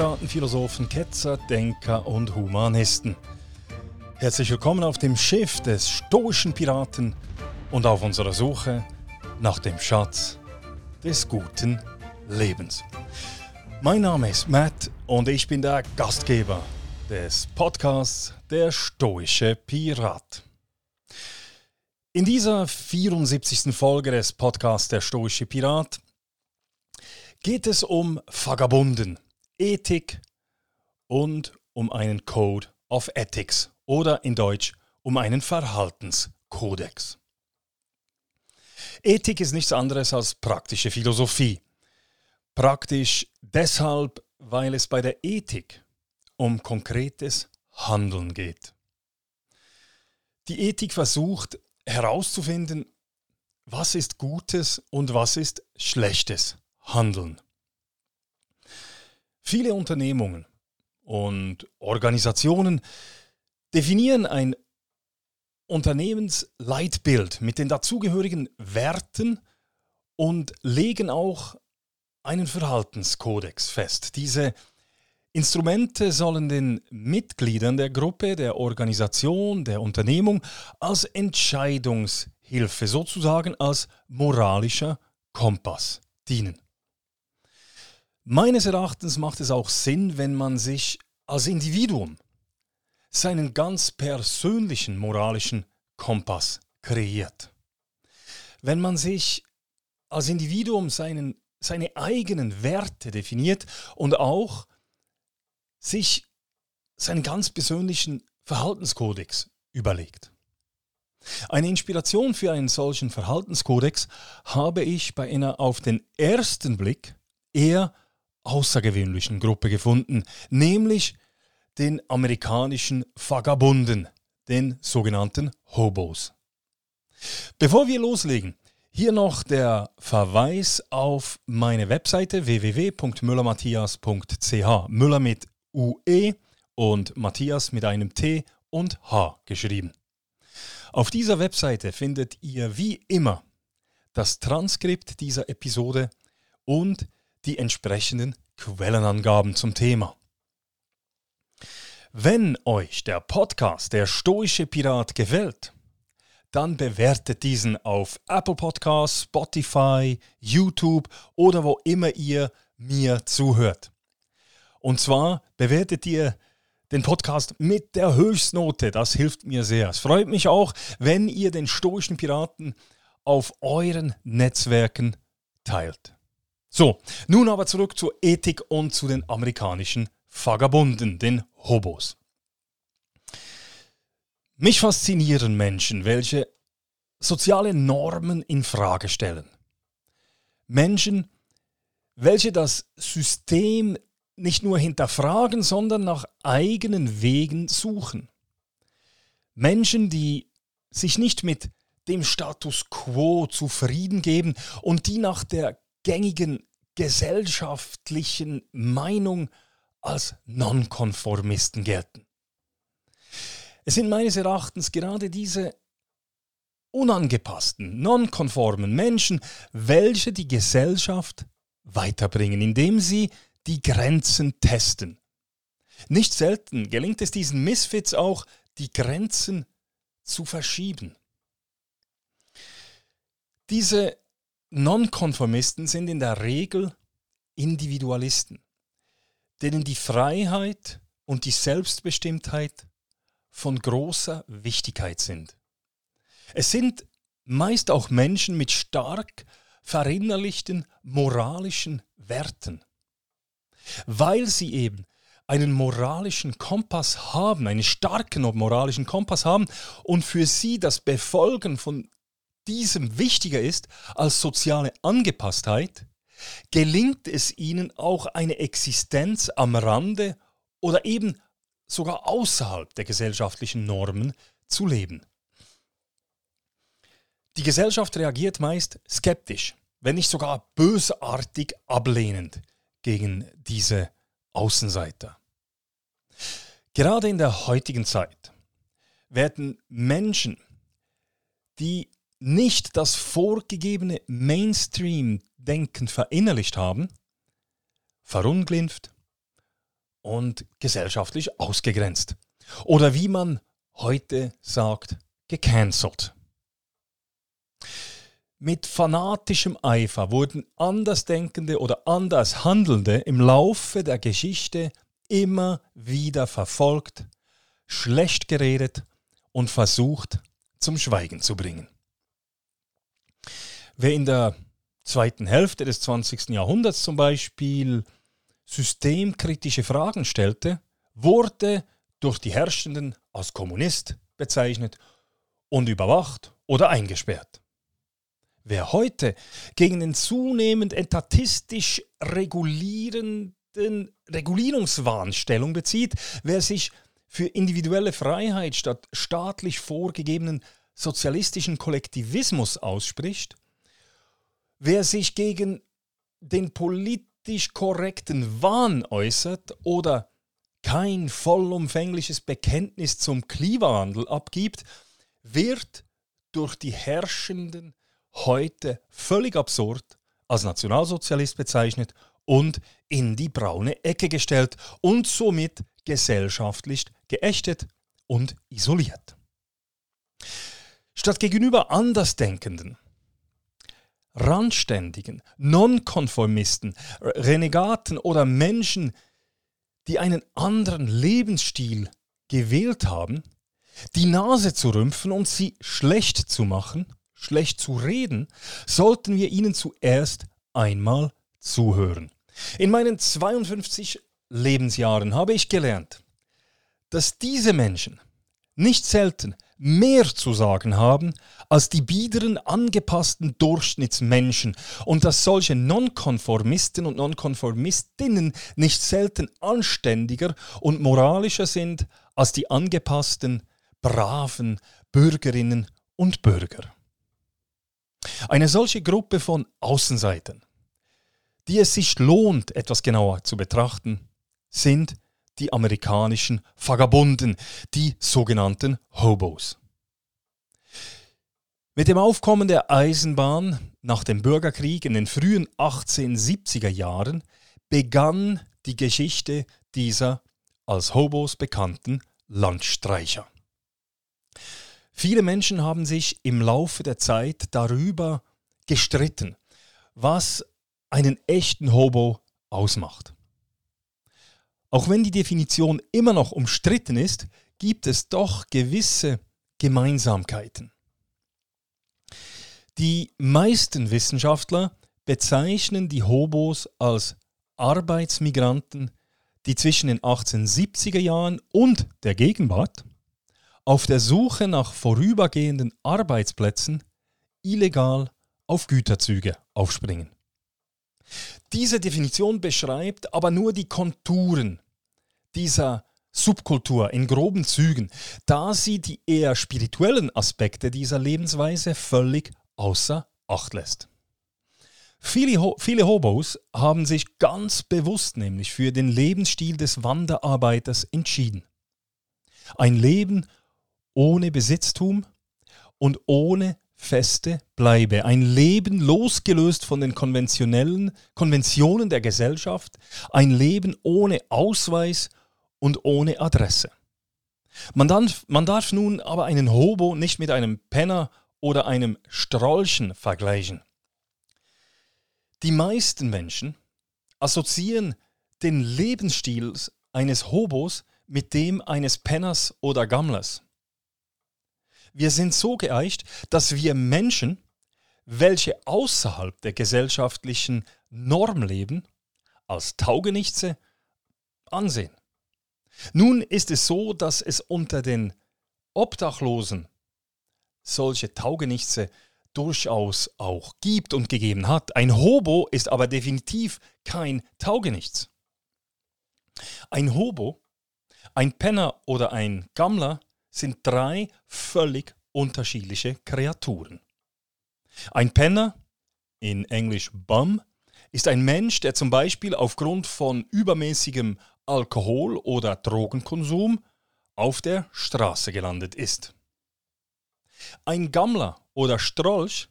Piraten, Philosophen, Ketzer, Denker und Humanisten. Herzlich willkommen auf dem Schiff des stoischen Piraten und auf unserer Suche nach dem Schatz des guten Lebens. Mein Name ist Matt und ich bin der Gastgeber des Podcasts Der stoische Pirat. In dieser 74. Folge des Podcasts Der stoische Pirat geht es um Vagabunden, Ethik und um einen Code of Ethics oder in Deutsch um einen Verhaltenskodex. Ethik ist nichts anderes als praktische Philosophie. Praktisch deshalb, weil es bei der Ethik um konkretes Handeln geht. Die Ethik versucht herauszufinden, was ist gutes und was ist schlechtes Handeln. Viele Unternehmungen und Organisationen definieren ein Unternehmensleitbild mit den dazugehörigen Werten und legen auch einen Verhaltenskodex fest. Diese Instrumente sollen den Mitgliedern der Gruppe, der Organisation, der Unternehmung als Entscheidungshilfe, sozusagen als moralischer Kompass dienen. Meines Erachtens macht es auch Sinn, wenn man sich als Individuum seinen ganz persönlichen moralischen Kompass kreiert. Wenn man sich als Individuum seinen, seine eigenen Werte definiert und auch sich seinen ganz persönlichen Verhaltenskodex überlegt. Eine Inspiration für einen solchen Verhaltenskodex habe ich bei einer auf den ersten Blick eher außergewöhnlichen Gruppe gefunden, nämlich den amerikanischen Vagabunden, den sogenannten Hobos. Bevor wir loslegen, hier noch der Verweis auf meine Webseite www.müllermatthias.ch. Müller mit UE und Matthias mit einem T und H geschrieben. Auf dieser Webseite findet ihr wie immer das Transkript dieser Episode und die entsprechenden Quellenangaben zum Thema. Wenn euch der Podcast Der Stoische Pirat gefällt, dann bewertet diesen auf Apple Podcasts, Spotify, YouTube oder wo immer ihr mir zuhört. Und zwar bewertet ihr den Podcast mit der Höchstnote. Das hilft mir sehr. Es freut mich auch, wenn ihr den stoischen Piraten auf euren Netzwerken teilt. So, nun aber zurück zur Ethik und zu den amerikanischen Vagabunden, den Hobos. Mich faszinieren Menschen, welche soziale Normen in Frage stellen. Menschen, welche das System nicht nur hinterfragen, sondern nach eigenen Wegen suchen. Menschen, die sich nicht mit dem Status quo zufrieden geben und die nach der gängigen gesellschaftlichen Meinung als Nonkonformisten gelten. Es sind meines Erachtens gerade diese unangepassten, nonkonformen Menschen, welche die Gesellschaft weiterbringen, indem sie die Grenzen testen. Nicht selten gelingt es diesen Misfits auch, die Grenzen zu verschieben. Diese Nonkonformisten sind in der Regel Individualisten, denen die Freiheit und die Selbstbestimmtheit von großer Wichtigkeit sind. Es sind meist auch Menschen mit stark verinnerlichten moralischen Werten weil sie eben einen moralischen Kompass haben, einen starken moralischen Kompass haben und für sie das Befolgen von diesem wichtiger ist als soziale Angepasstheit, gelingt es ihnen auch eine Existenz am Rande oder eben sogar außerhalb der gesellschaftlichen Normen zu leben. Die Gesellschaft reagiert meist skeptisch, wenn nicht sogar bösartig ablehnend gegen diese Außenseiter. Gerade in der heutigen Zeit werden Menschen, die nicht das vorgegebene Mainstream-Denken verinnerlicht haben, verunglimpft und gesellschaftlich ausgegrenzt. Oder wie man heute sagt, gecancelt. Mit fanatischem Eifer wurden Andersdenkende oder anders Handelnde im Laufe der Geschichte immer wieder verfolgt, schlecht geredet und versucht zum Schweigen zu bringen. Wer in der zweiten Hälfte des 20. Jahrhunderts zum Beispiel systemkritische Fragen stellte, wurde durch die Herrschenden als Kommunist bezeichnet und überwacht oder eingesperrt. Wer heute gegen den zunehmend etatistisch regulierenden Regulierungswahn Stellung bezieht, wer sich für individuelle Freiheit statt staatlich vorgegebenen sozialistischen Kollektivismus ausspricht, wer sich gegen den politisch korrekten Wahn äußert oder kein vollumfängliches Bekenntnis zum Klimawandel abgibt, wird durch die Herrschenden heute völlig absurd als Nationalsozialist bezeichnet und in die braune Ecke gestellt und somit gesellschaftlich geächtet und isoliert. Statt gegenüber Andersdenkenden, Randständigen, Nonkonformisten, Renegaten oder Menschen, die einen anderen Lebensstil gewählt haben, die Nase zu rümpfen und sie schlecht zu machen, schlecht zu reden, sollten wir ihnen zuerst einmal zuhören. In meinen 52 Lebensjahren habe ich gelernt, dass diese Menschen nicht selten mehr zu sagen haben als die biederen, angepassten Durchschnittsmenschen und dass solche Nonkonformisten und Nonkonformistinnen nicht selten anständiger und moralischer sind als die angepassten, braven Bürgerinnen und Bürger. Eine solche Gruppe von Außenseitern, die es sich lohnt, etwas genauer zu betrachten, sind die amerikanischen Vagabunden, die sogenannten Hobos. Mit dem Aufkommen der Eisenbahn nach dem Bürgerkrieg in den frühen 1870er Jahren begann die Geschichte dieser als Hobos bekannten Landstreicher. Viele Menschen haben sich im Laufe der Zeit darüber gestritten, was einen echten Hobo ausmacht. Auch wenn die Definition immer noch umstritten ist, gibt es doch gewisse Gemeinsamkeiten. Die meisten Wissenschaftler bezeichnen die Hobos als Arbeitsmigranten, die zwischen den 1870er Jahren und der Gegenwart auf der Suche nach vorübergehenden Arbeitsplätzen illegal auf Güterzüge aufspringen. Diese Definition beschreibt aber nur die Konturen dieser Subkultur in groben Zügen, da sie die eher spirituellen Aspekte dieser Lebensweise völlig außer Acht lässt. Viele, viele Hobos haben sich ganz bewusst nämlich für den Lebensstil des Wanderarbeiters entschieden. Ein Leben ohne Besitztum und ohne feste Bleibe. Ein Leben losgelöst von den konventionellen Konventionen der Gesellschaft. Ein Leben ohne Ausweis und ohne Adresse. Man darf, man darf nun aber einen Hobo nicht mit einem Penner oder einem Strolchen vergleichen. Die meisten Menschen assoziieren den Lebensstil eines Hobos mit dem eines Penners oder Gammlers. Wir sind so geeicht, dass wir Menschen, welche außerhalb der gesellschaftlichen Norm leben, als Taugenichtse ansehen. Nun ist es so, dass es unter den Obdachlosen solche Taugenichtse durchaus auch gibt und gegeben hat. Ein Hobo ist aber definitiv kein Taugenichts. Ein Hobo, ein Penner oder ein Gammler sind drei völlig unterschiedliche Kreaturen. Ein Penner, in Englisch Bum, ist ein Mensch, der zum Beispiel aufgrund von übermäßigem Alkohol- oder Drogenkonsum auf der Straße gelandet ist. Ein Gammler oder Strolch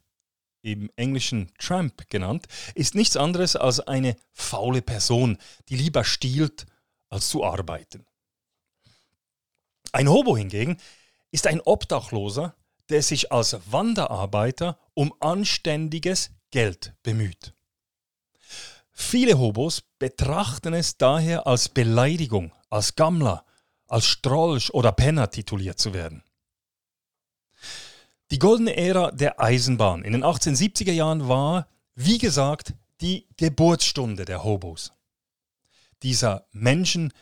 im Englischen Tramp genannt, ist nichts anderes als eine faule Person, die lieber stiehlt, als zu arbeiten. Ein Hobo hingegen ist ein Obdachloser, der sich als Wanderarbeiter um anständiges Geld bemüht. Viele Hobos betrachten es daher als Beleidigung, als Gammler, als Strolch oder Penner tituliert zu werden. Die goldene Ära der Eisenbahn in den 1870er Jahren war, wie gesagt, die Geburtsstunde der Hobos. Dieser Menschen,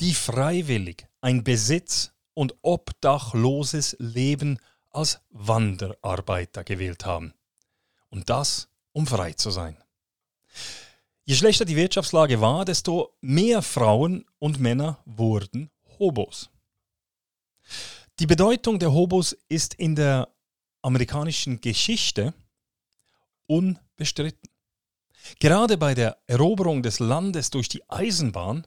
die freiwillig ein Besitz- und obdachloses Leben als Wanderarbeiter gewählt haben. Und das, um frei zu sein. Je schlechter die Wirtschaftslage war, desto mehr Frauen und Männer wurden Hobos. Die Bedeutung der Hobos ist in der amerikanischen Geschichte unbestritten. Gerade bei der Eroberung des Landes durch die Eisenbahn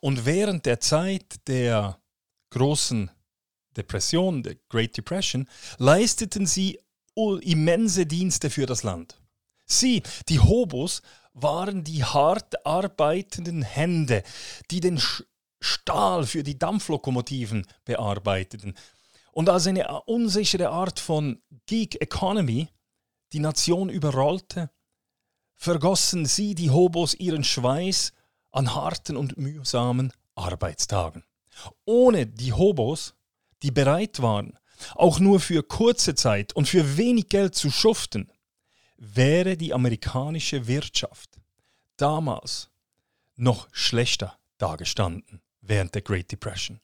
und während der Zeit der großen Depression, der Great Depression, leisteten sie immense Dienste für das Land. Sie, die Hobos, waren die hart arbeitenden Hände, die den Stahl für die Dampflokomotiven bearbeiteten. Und als eine unsichere Art von Geek Economy die Nation überrollte, vergossen sie, die Hobos, ihren Schweiß an harten und mühsamen Arbeitstagen. Ohne die Hobos, die bereit waren, auch nur für kurze Zeit und für wenig Geld zu schuften, wäre die amerikanische Wirtschaft damals noch schlechter dagestanden während der Great Depression.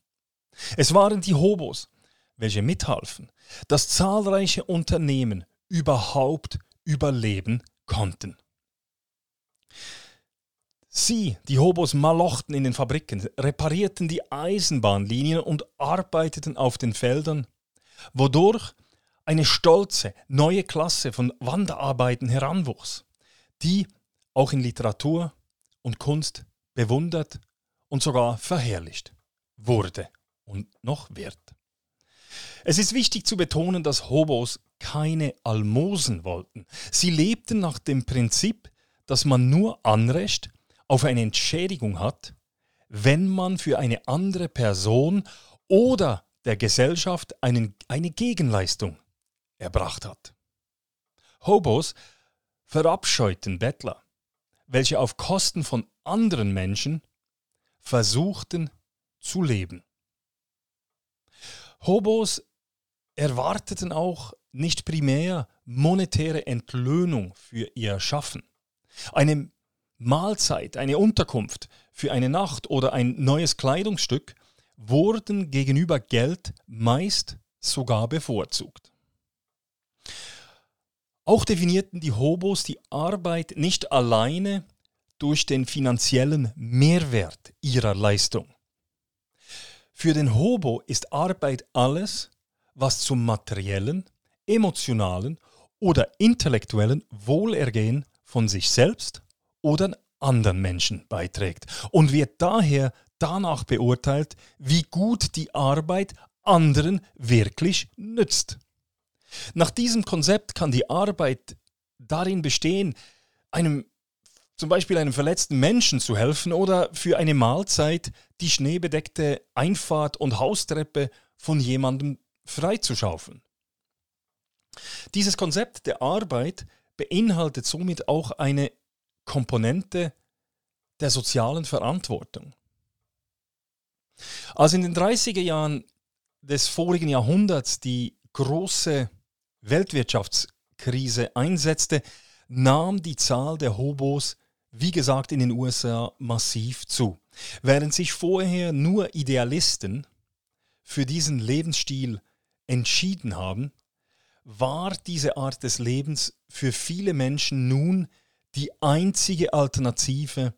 Es waren die Hobos, welche mithalfen, dass zahlreiche Unternehmen überhaupt überleben konnten. Sie, die Hobos, malochten in den Fabriken, reparierten die Eisenbahnlinien und arbeiteten auf den Feldern, wodurch eine stolze neue Klasse von Wanderarbeiten heranwuchs, die auch in Literatur und Kunst bewundert und sogar verherrlicht wurde und noch wird. Es ist wichtig zu betonen, dass Hobos keine Almosen wollten. Sie lebten nach dem Prinzip, dass man nur Anrecht auf eine Entschädigung hat, wenn man für eine andere Person oder der Gesellschaft einen, eine Gegenleistung erbracht hat. Hobos verabscheuten Bettler, welche auf Kosten von anderen Menschen versuchten zu leben. Hobos erwarteten auch nicht primär monetäre Entlöhnung für ihr Schaffen. Eine Mahlzeit, eine Unterkunft für eine Nacht oder ein neues Kleidungsstück wurden gegenüber Geld meist sogar bevorzugt. Auch definierten die Hobos die Arbeit nicht alleine durch den finanziellen Mehrwert ihrer Leistung. Für den Hobo ist Arbeit alles, was zum materiellen, emotionalen oder intellektuellen Wohlergehen von sich selbst oder anderen Menschen beiträgt und wird daher danach beurteilt, wie gut die Arbeit anderen wirklich nützt. Nach diesem Konzept kann die Arbeit darin bestehen, einem zum Beispiel einem verletzten Menschen zu helfen oder für eine Mahlzeit die schneebedeckte Einfahrt und Haustreppe von jemandem freizuschaufeln. Dieses Konzept der Arbeit beinhaltet somit auch eine Komponente der sozialen Verantwortung. Als in den 30er Jahren des vorigen Jahrhunderts die große Weltwirtschaftskrise einsetzte, nahm die Zahl der Hobos, wie gesagt, in den USA massiv zu. Während sich vorher nur Idealisten für diesen Lebensstil entschieden haben, war diese Art des Lebens für viele Menschen nun die einzige Alternative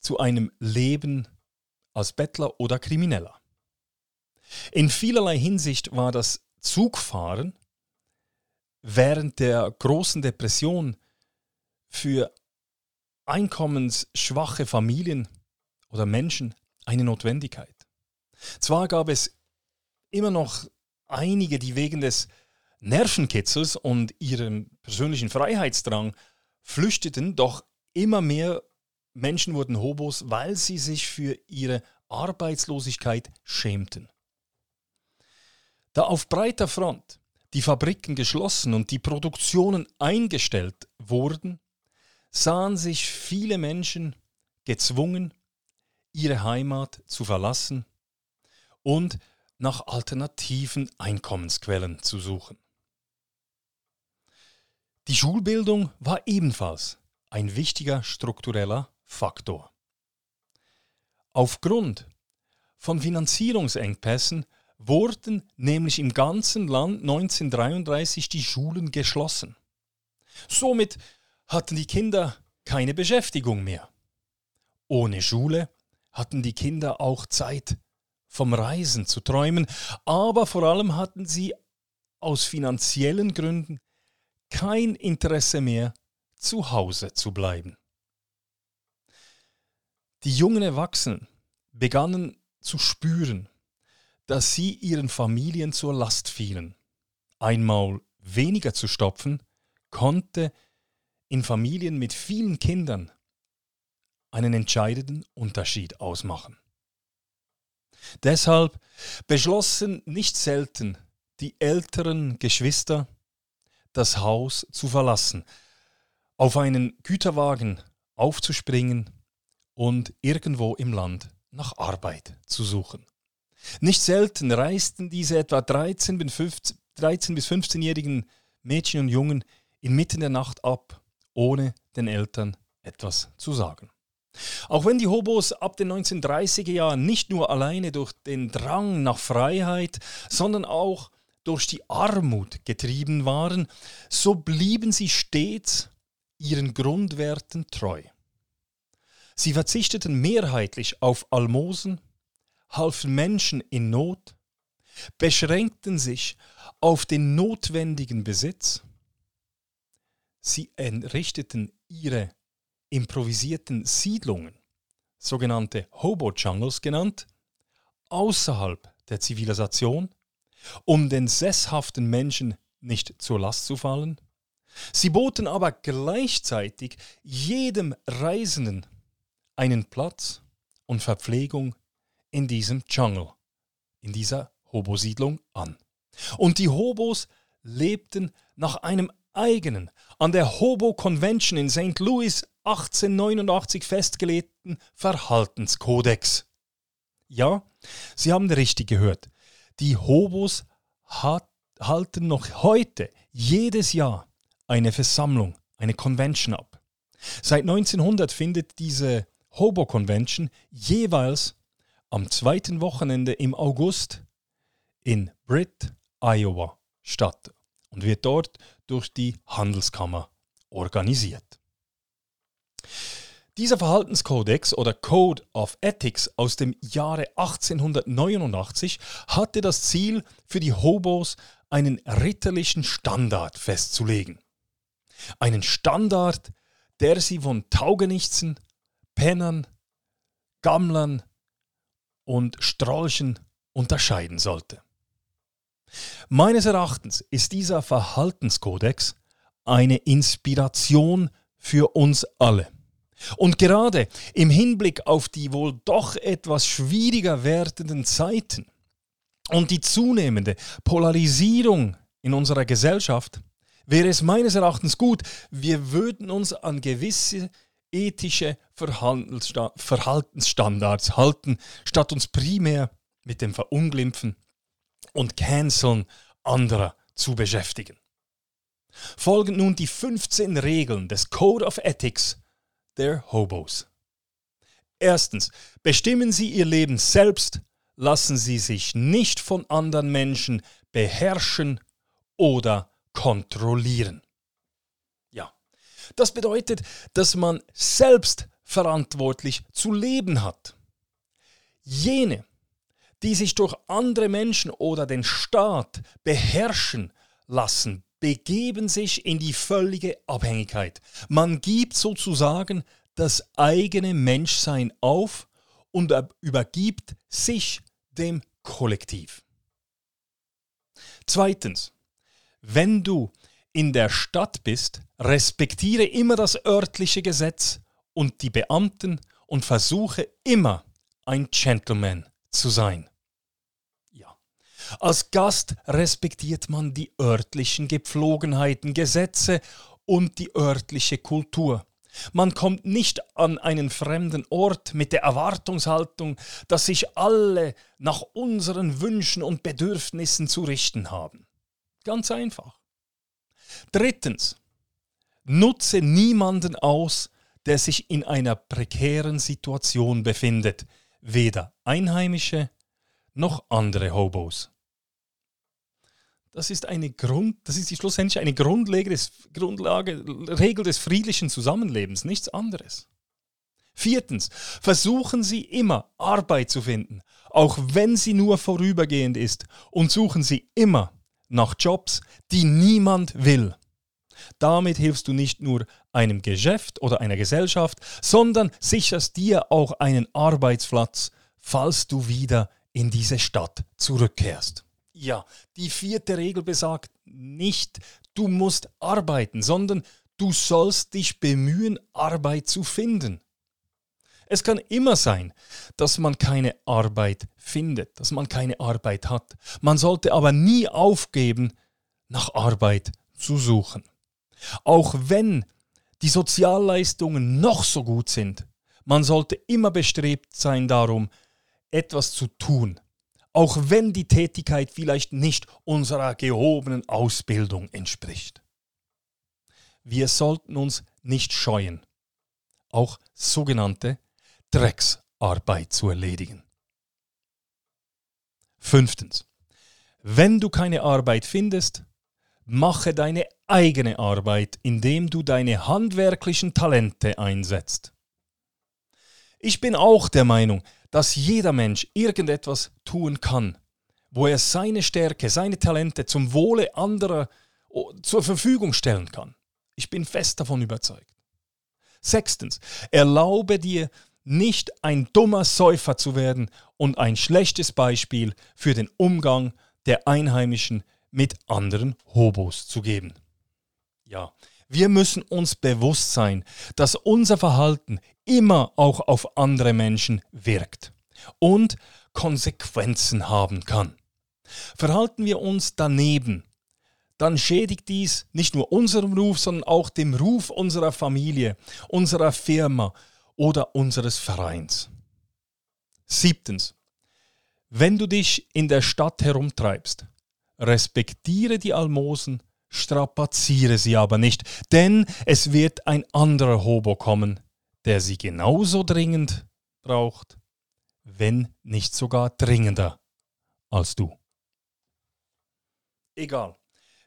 zu einem Leben als Bettler oder Krimineller. In vielerlei Hinsicht war das Zugfahren während der großen Depression für einkommensschwache Familien oder Menschen eine Notwendigkeit. Zwar gab es immer noch einige, die wegen des Nervenkitzels und ihrem persönlichen Freiheitsdrang flüchteten, doch immer mehr Menschen wurden Hobos, weil sie sich für ihre Arbeitslosigkeit schämten. Da auf breiter Front die Fabriken geschlossen und die Produktionen eingestellt wurden, sahen sich viele Menschen gezwungen, ihre Heimat zu verlassen und nach alternativen Einkommensquellen zu suchen. Die Schulbildung war ebenfalls ein wichtiger struktureller Faktor. Aufgrund von Finanzierungsengpässen wurden nämlich im ganzen Land 1933 die Schulen geschlossen. Somit hatten die Kinder keine Beschäftigung mehr. Ohne Schule hatten die Kinder auch Zeit vom Reisen zu träumen, aber vor allem hatten sie aus finanziellen Gründen kein Interesse mehr, zu Hause zu bleiben. Die jungen Erwachsenen begannen zu spüren, dass sie ihren Familien zur Last fielen. Einmal weniger zu stopfen, konnte in Familien mit vielen Kindern einen entscheidenden Unterschied ausmachen. Deshalb beschlossen nicht selten die älteren Geschwister, das Haus zu verlassen, auf einen Güterwagen aufzuspringen und irgendwo im Land nach Arbeit zu suchen. Nicht selten reisten diese etwa 13 bis 15-jährigen Mädchen und Jungen inmitten der Nacht ab, ohne den Eltern etwas zu sagen. Auch wenn die Hobos ab den 1930er Jahren nicht nur alleine durch den Drang nach Freiheit, sondern auch durch die Armut getrieben waren, so blieben sie stets ihren Grundwerten treu. Sie verzichteten mehrheitlich auf Almosen, halfen Menschen in Not, beschränkten sich auf den notwendigen Besitz, sie entrichteten ihre improvisierten Siedlungen, sogenannte Hobo-Jungles genannt, außerhalb der Zivilisation, um den sesshaften Menschen nicht zur Last zu fallen. Sie boten aber gleichzeitig jedem Reisenden einen Platz und Verpflegung in diesem Jungle, in dieser Hobo-Siedlung an. Und die Hobos lebten nach einem eigenen, an der Hobo Convention in St. Louis 1889 festgelegten Verhaltenskodex. Ja, Sie haben richtig gehört. Die Hobos hat, halten noch heute jedes Jahr eine Versammlung, eine Convention ab. Seit 1900 findet diese Hobo Convention jeweils am zweiten Wochenende im August in Britt, Iowa statt und wird dort durch die Handelskammer organisiert. Dieser Verhaltenskodex oder Code of Ethics aus dem Jahre 1889 hatte das Ziel, für die Hobos einen ritterlichen Standard festzulegen. Einen Standard, der sie von Taugenichtsen, Pennern, Gammlern und Strolchen unterscheiden sollte. Meines Erachtens ist dieser Verhaltenskodex eine Inspiration für uns alle. Und gerade im Hinblick auf die wohl doch etwas schwieriger werdenden Zeiten und die zunehmende Polarisierung in unserer Gesellschaft wäre es meines Erachtens gut, wir würden uns an gewisse ethische Verhaltensstandards halten, statt uns primär mit dem Verunglimpfen und Canceln anderer zu beschäftigen. Folgen nun die 15 Regeln des Code of Ethics der Hobos. Erstens, bestimmen Sie Ihr Leben selbst, lassen Sie sich nicht von anderen Menschen beherrschen oder kontrollieren. Ja, das bedeutet, dass man selbst verantwortlich zu leben hat. Jene, die sich durch andere Menschen oder den Staat beherrschen lassen, begeben sich in die völlige Abhängigkeit. Man gibt sozusagen das eigene Menschsein auf und übergibt sich dem Kollektiv. Zweitens, wenn du in der Stadt bist, respektiere immer das örtliche Gesetz und die Beamten und versuche immer ein Gentleman zu sein. Als Gast respektiert man die örtlichen Gepflogenheiten, Gesetze und die örtliche Kultur. Man kommt nicht an einen fremden Ort mit der Erwartungshaltung, dass sich alle nach unseren Wünschen und Bedürfnissen zu richten haben. Ganz einfach. Drittens, nutze niemanden aus, der sich in einer prekären Situation befindet, weder Einheimische noch andere Hobos. Das ist eine Grund, das ist schlussendlich eine Grundlage, Grundlage, Regel des friedlichen Zusammenlebens, nichts anderes. Viertens, versuchen Sie immer Arbeit zu finden, auch wenn sie nur vorübergehend ist, und suchen Sie immer nach Jobs, die niemand will. Damit hilfst du nicht nur einem Geschäft oder einer Gesellschaft, sondern sicherst dir auch einen Arbeitsplatz, falls du wieder in diese Stadt zurückkehrst. Ja, die vierte Regel besagt nicht, du musst arbeiten, sondern du sollst dich bemühen, Arbeit zu finden. Es kann immer sein, dass man keine Arbeit findet, dass man keine Arbeit hat. Man sollte aber nie aufgeben, nach Arbeit zu suchen. Auch wenn die Sozialleistungen noch so gut sind, man sollte immer bestrebt sein darum, etwas zu tun, auch wenn die Tätigkeit vielleicht nicht unserer gehobenen Ausbildung entspricht. Wir sollten uns nicht scheuen, auch sogenannte Drecksarbeit zu erledigen. Fünftens. Wenn du keine Arbeit findest, mache deine eigene Arbeit, indem du deine handwerklichen Talente einsetzt. Ich bin auch der Meinung, dass jeder Mensch irgendetwas tun kann, wo er seine Stärke, seine Talente zum Wohle anderer zur Verfügung stellen kann. Ich bin fest davon überzeugt. Sechstens, erlaube dir nicht ein dummer Säufer zu werden und ein schlechtes Beispiel für den Umgang der Einheimischen mit anderen Hobos zu geben. Ja, wir müssen uns bewusst sein, dass unser Verhalten immer auch auf andere Menschen wirkt und Konsequenzen haben kann. Verhalten wir uns daneben, dann schädigt dies nicht nur unseren Ruf, sondern auch den Ruf unserer Familie, unserer Firma oder unseres Vereins. Siebtens. Wenn du dich in der Stadt herumtreibst, respektiere die Almosen strapaziere sie aber nicht, denn es wird ein anderer Hobo kommen, der sie genauso dringend braucht, wenn nicht sogar dringender als du. Egal,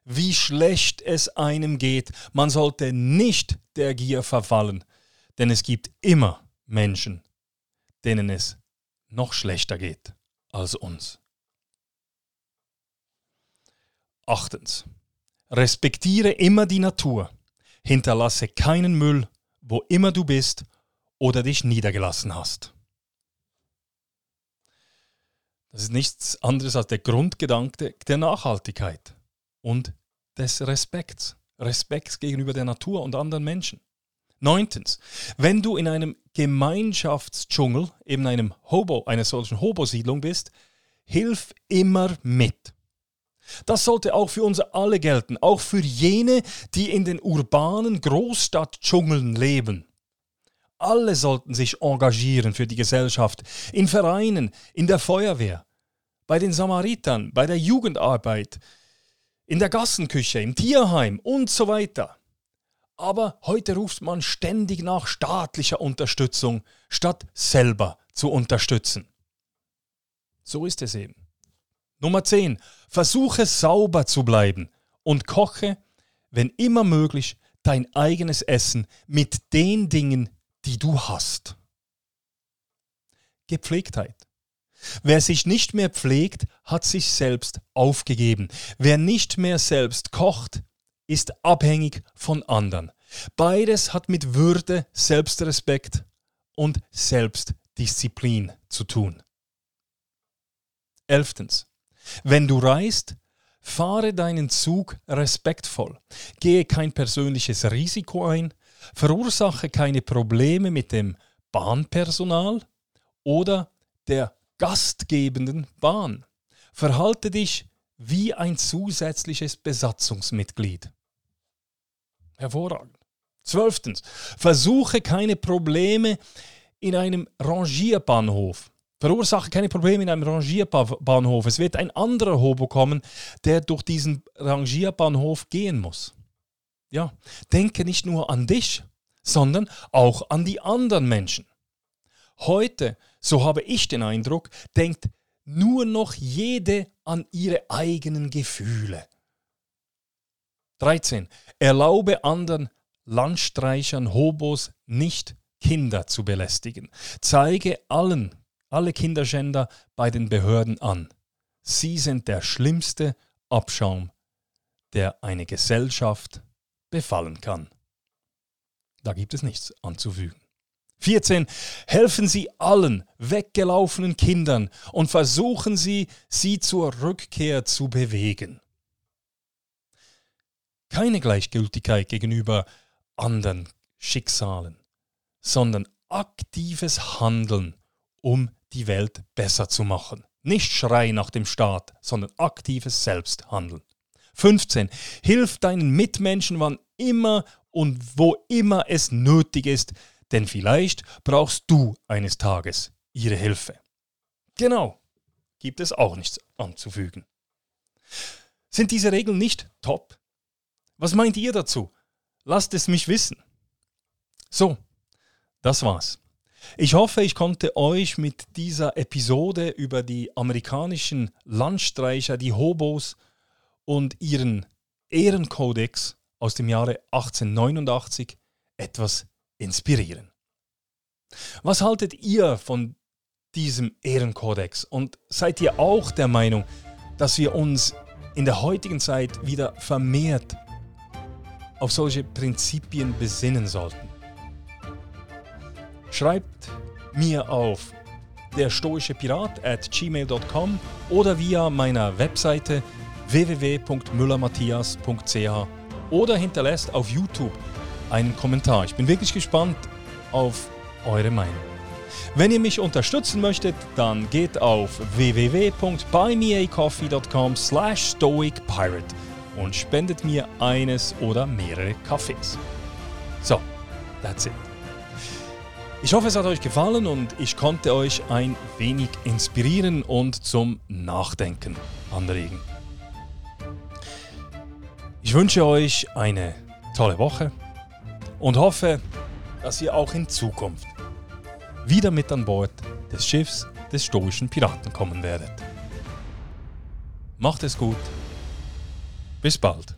wie schlecht es einem geht, man sollte nicht der Gier verfallen, denn es gibt immer Menschen, denen es noch schlechter geht als uns. Achtens. Respektiere immer die Natur. Hinterlasse keinen Müll, wo immer du bist oder dich niedergelassen hast. Das ist nichts anderes als der Grundgedanke der Nachhaltigkeit und des Respekts. Respekts gegenüber der Natur und anderen Menschen. Neuntens, wenn du in einem Gemeinschaftsdschungel, eben einem Hobo, einer solchen Hobo-Siedlung bist, hilf immer mit. Das sollte auch für uns alle gelten, auch für jene, die in den urbanen Großstadtdschungeln leben. Alle sollten sich engagieren für die Gesellschaft, in Vereinen, in der Feuerwehr, bei den Samaritern, bei der Jugendarbeit, in der Gassenküche, im Tierheim und so weiter. Aber heute ruft man ständig nach staatlicher Unterstützung, statt selber zu unterstützen. So ist es eben. Nummer 10. Versuche sauber zu bleiben und koche, wenn immer möglich, dein eigenes Essen mit den Dingen, die du hast. Gepflegtheit. Wer sich nicht mehr pflegt, hat sich selbst aufgegeben. Wer nicht mehr selbst kocht, ist abhängig von anderen. Beides hat mit Würde, Selbstrespekt und Selbstdisziplin zu tun. Elftens. Wenn du reist, Fahre deinen Zug respektvoll. Gehe kein persönliches Risiko ein. Verursache keine Probleme mit dem Bahnpersonal oder der gastgebenden Bahn. Verhalte dich wie ein zusätzliches Besatzungsmitglied. Hervorragend. Zwölftens, versuche keine Probleme in einem Rangierbahnhof. Verursache keine Probleme in einem Rangierbahnhof. Es wird ein anderer Hobo kommen, der durch diesen Rangierbahnhof gehen muss. Ja, denke nicht nur an dich, sondern auch an die anderen Menschen. Heute, so habe ich den Eindruck, denkt nur noch jede an ihre eigenen Gefühle. 13. Erlaube anderen Landstreichern, Hobos nicht Kinder zu belästigen. Zeige allen, alle Kinderschänder bei den Behörden an. Sie sind der schlimmste Abschaum, der eine Gesellschaft befallen kann. Da gibt es nichts anzufügen. 14. Helfen Sie allen weggelaufenen Kindern und versuchen Sie, sie zur Rückkehr zu bewegen. Keine Gleichgültigkeit gegenüber anderen Schicksalen, sondern aktives Handeln, um die Welt besser zu machen. Nicht Schrei nach dem Staat, sondern aktives Selbsthandeln. 15. Hilf deinen Mitmenschen, wann immer und wo immer es nötig ist, denn vielleicht brauchst du eines Tages ihre Hilfe. Genau, gibt es auch nichts anzufügen. Sind diese Regeln nicht top? Was meint ihr dazu? Lasst es mich wissen. So, das war's. Ich hoffe, ich konnte euch mit dieser Episode über die amerikanischen Landstreicher, die Hobos und ihren Ehrenkodex aus dem Jahre 1889 etwas inspirieren. Was haltet ihr von diesem Ehrenkodex und seid ihr auch der Meinung, dass wir uns in der heutigen Zeit wieder vermehrt auf solche Prinzipien besinnen sollten? Schreibt mir auf der stoische Pirat at gmail.com oder via meiner Webseite www.müllermatthias.ch oder hinterlässt auf YouTube einen Kommentar. Ich bin wirklich gespannt auf eure Meinung. Wenn ihr mich unterstützen möchtet, dann geht auf www.buymeacoffee.com slash stoicpirate und spendet mir eines oder mehrere Kaffees. So, that's it. Ich hoffe, es hat euch gefallen und ich konnte euch ein wenig inspirieren und zum Nachdenken anregen. Ich wünsche euch eine tolle Woche und hoffe, dass ihr auch in Zukunft wieder mit an Bord des Schiffs des stoischen Piraten kommen werdet. Macht es gut. Bis bald.